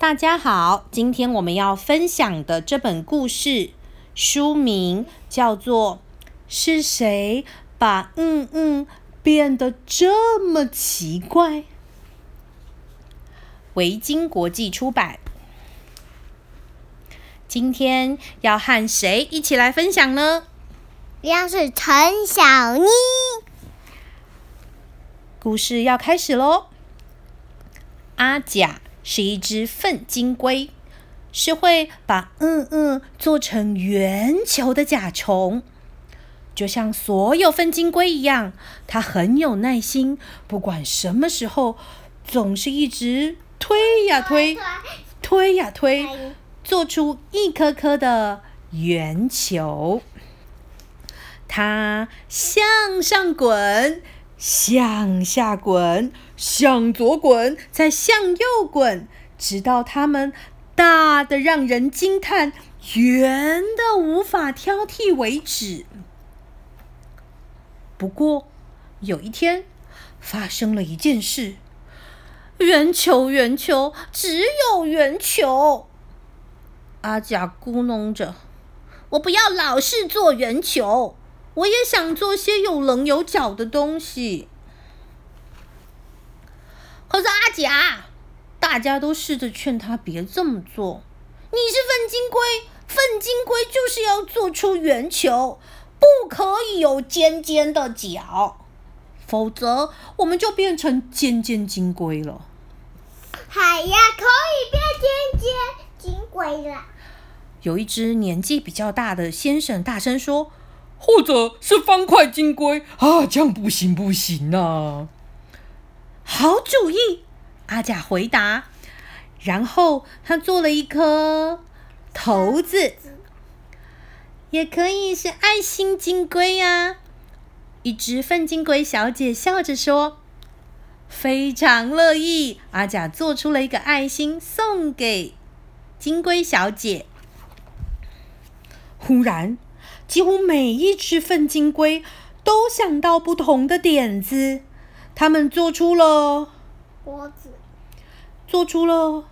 大家好，今天我们要分享的这本故事书名叫做《是谁把嗯嗯变得这么奇怪》？维京国际出版。今天要和谁一起来分享呢？一样是陈小妮。故事要开始喽！阿甲。是一只粪金龟，是会把嗯嗯做成圆球的甲虫。就像所有粪金龟一样，它很有耐心，不管什么时候，总是一直推呀推，推呀推，做出一颗颗的圆球。它向上滚。向下滚，向左滚，再向右滚，直到它们大的让人惊叹、圆的无法挑剔为止。不过，有一天发生了一件事：圆球，圆球，只有圆球。阿甲咕哝着：“我不要老是做圆球。”我也想做些有棱有角的东西，可是阿甲，大家都试着劝他别这么做。你是粪金龟，粪金龟就是要做出圆球，不可以有尖尖的角，否则我们就变成尖尖金龟了。海呀，可以变尖尖金龟了。有一只年纪比较大的先生大声说。或者是方块金龟啊，这样不行不行呐！好主意，阿甲回答。然后他做了一颗骰子，也可以是爱心金龟呀。一只粪金龟小姐笑着说：“非常乐意。”阿甲做出了一个爱心，送给金龟小姐。忽然。几乎每一只粪金龟都想到不同的点子，他们做出了锅子，做出了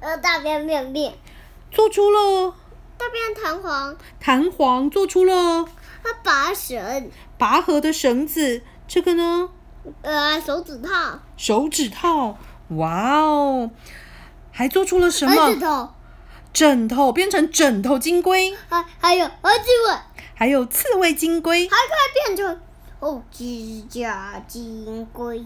呃大便便便，做出了大便弹簧，弹簧做出了拔绳，拔河的绳子，这个呢？呃，手指套，手指套，哇哦，还做出了什么？枕头变成枕头金龟，还还有儿子尾，还有刺猬金龟，还可以变成哦指甲金龟。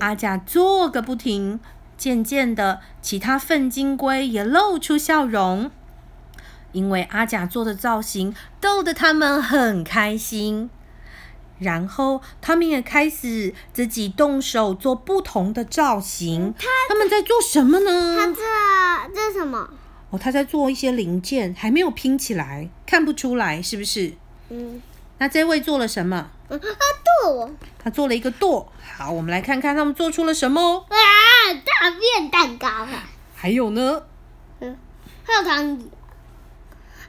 阿甲做个不停，渐渐的，其他粪金龟也露出笑容，因为阿甲做的造型逗得他们很开心。然后他们也开始自己动手做不同的造型。他们在做什么呢？他这这是什么？哦，他在做一些零件，还没有拼起来，看不出来是不是？嗯。那这位做了什么？他剁。他做了一个剁。好，我们来看看他们做出了什么。啊，大便蛋糕。还有呢？嗯，还有汤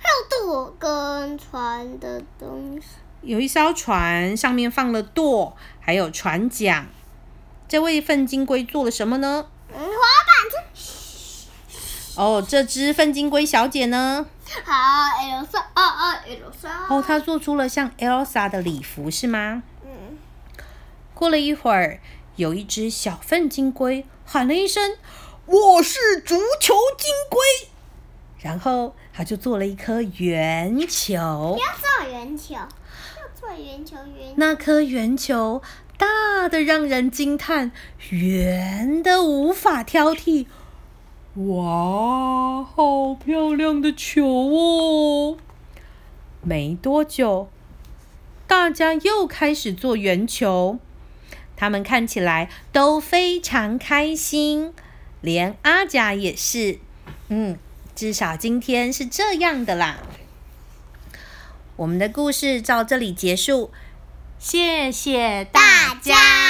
还有舵跟船的东西。有一艘船，上面放了舵，还有船桨。这位粪金龟做了什么呢？哦，这只粪金龟小姐呢？好，Elsa，哦哦，Elsa。哦，她做出了像 Elsa 的礼服，是吗？嗯。过了一会儿，有一只小粪金龟喊了一声：“我是足球金龟。”然后他就做了一颗圆球。不要做圆球，要做圆球圆。那颗圆球大的让人惊叹，圆的无法挑剔。哇，好漂亮的球哦！没多久，大家又开始做圆球，他们看起来都非常开心，连阿甲也是。嗯，至少今天是这样的啦。我们的故事到这里结束，谢谢大家。